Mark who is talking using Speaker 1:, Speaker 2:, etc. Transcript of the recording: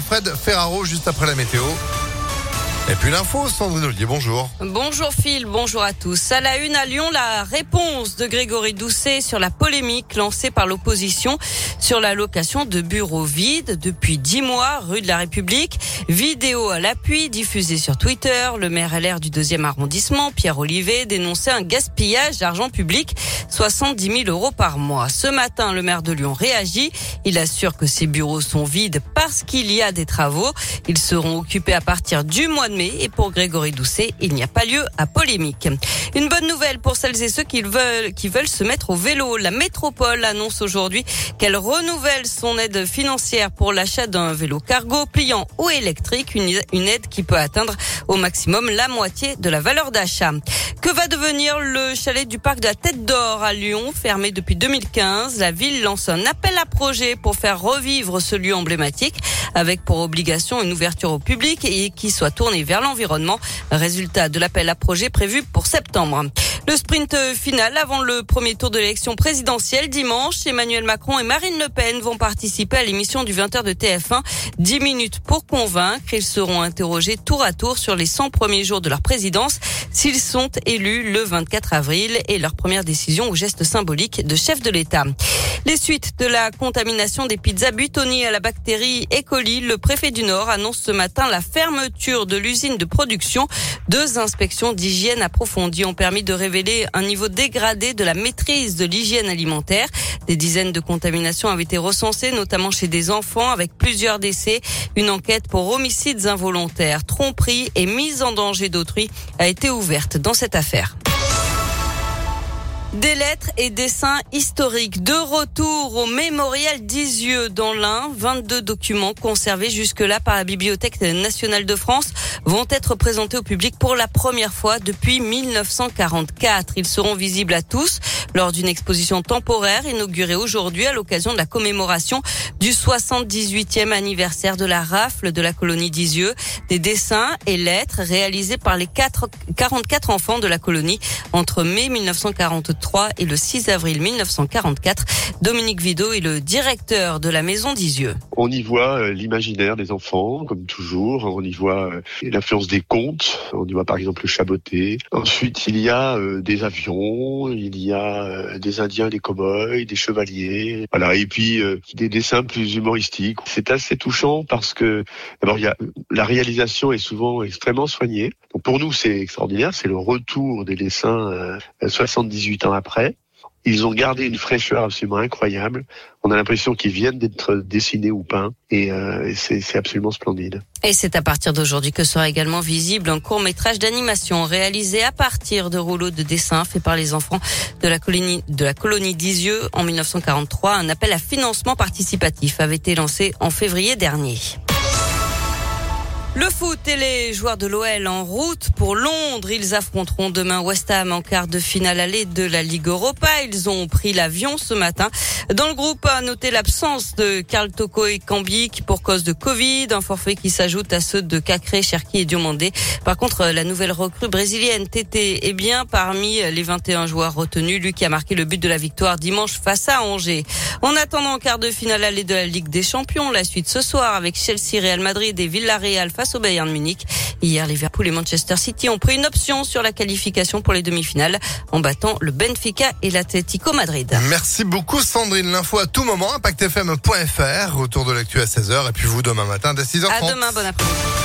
Speaker 1: Fred Ferraro juste après la météo. Et puis l'info, Sandrine Ollier, bonjour.
Speaker 2: Bonjour Phil, bonjour à tous. À la une à Lyon, la réponse de Grégory Doucet sur la polémique lancée par l'opposition sur la location de bureaux vides depuis dix mois rue de la République. Vidéo à l'appui diffusée sur Twitter. Le maire LR du deuxième arrondissement, Pierre Olivet, dénonçait un gaspillage d'argent public, 70 000 euros par mois. Ce matin, le maire de Lyon réagit. Il assure que ces bureaux sont vides parce qu'il y a des travaux. Ils seront occupés à partir du mois et pour Grégory Doucet, il n'y a pas lieu à polémique. Une bonne nouvelle pour celles et ceux qui veulent, qui veulent se mettre au vélo. La métropole annonce aujourd'hui qu'elle renouvelle son aide financière pour l'achat d'un vélo cargo pliant ou électrique, une aide qui peut atteindre au maximum la moitié de la valeur d'achat. Que va devenir le chalet du parc de la Tête d'Or à Lyon, fermé depuis 2015 La ville lance un appel à projet pour faire revivre ce lieu emblématique, avec pour obligation une ouverture au public et qui soit tournée vers l'environnement. Résultat de l'appel à projet prévu pour septembre. Le sprint final avant le premier tour de l'élection présidentielle dimanche. Emmanuel Macron et Marine Le Pen vont participer à l'émission du 20h de TF1. 10 minutes pour convaincre. Ils seront interrogés tour à tour sur les 100 premiers jours de leur présidence s'ils sont élus le 24 avril et leur première décision ou geste symbolique de chef de l'État. Les suites de la contamination des pizzas butonnées à la bactérie E. coli, le préfet du Nord annonce ce matin la fermeture de l'usine de production. Deux inspections d'hygiène approfondies ont permis de révéler un niveau dégradé de la maîtrise de l'hygiène alimentaire. Des dizaines de contaminations avaient été recensées, notamment chez des enfants, avec plusieurs décès. Une enquête pour homicides involontaires, tromperie et mise en danger d'autrui a été ouverte dans cette affaire. Des lettres et dessins historiques. De retour au mémorial d'Isieux dans l'Ain, 22 documents conservés jusque-là par la Bibliothèque nationale de France vont être présentés au public pour la première fois depuis 1944. Ils seront visibles à tous lors d'une exposition temporaire inaugurée aujourd'hui à l'occasion de la commémoration du 78e anniversaire de la rafle de la colonie d'Isieux. Des dessins et lettres réalisés par les 4, 44 enfants de la colonie entre mai 1943 et le 6 avril 1944. Dominique Vido est le directeur de la maison d'Isieux.
Speaker 3: On y voit euh, l'imaginaire des enfants, comme toujours. On y voit euh, l'influence des contes. On y voit par exemple le chaboté. Ensuite, il y a euh, des avions, il y a des Indiens, des cow-boys, des chevaliers. Voilà. Et puis des dessins plus humoristiques. C'est assez touchant parce que d'abord, il y a la réalisation est souvent extrêmement soignée. Pour nous, c'est extraordinaire. C'est le retour des dessins 78 ans après. Ils ont gardé une fraîcheur absolument incroyable. On a l'impression qu'ils viennent d'être dessinés ou peints et, euh, c'est absolument splendide.
Speaker 2: Et c'est à partir d'aujourd'hui que sera également visible un court métrage d'animation réalisé à partir de rouleaux de dessins faits par les enfants de la colonie de la colonie d'Isieux en 1943. Un appel à financement participatif avait été lancé en février dernier. Le foot et les joueurs de l'OL en route pour Londres. Ils affronteront demain West Ham en quart de finale allée de la Ligue Europa. Ils ont pris l'avion ce matin. Dans le groupe, à noter l'absence de Karl Toko et Cambi qui pour cause de Covid, un forfait qui s'ajoute à ceux de Cacré, Cherki et Diomandé. Par contre, la nouvelle recrue brésilienne Tété est bien parmi les 21 joueurs retenus. Lui qui a marqué le but de la victoire dimanche face à Angers. En attendant en quart de finale allée de la Ligue des Champions, la suite ce soir avec Chelsea, Real Madrid et Villarreal au Bayern Munich. Hier, Liverpool et Manchester City ont pris une option sur la qualification pour les demi-finales en battant le Benfica et l'Atlético Madrid.
Speaker 1: Merci beaucoup Sandrine. L'info à tout moment, impactfm.fr, autour de l'actu à 16h et puis vous demain matin dès 6h30.
Speaker 2: À demain, bon après-midi.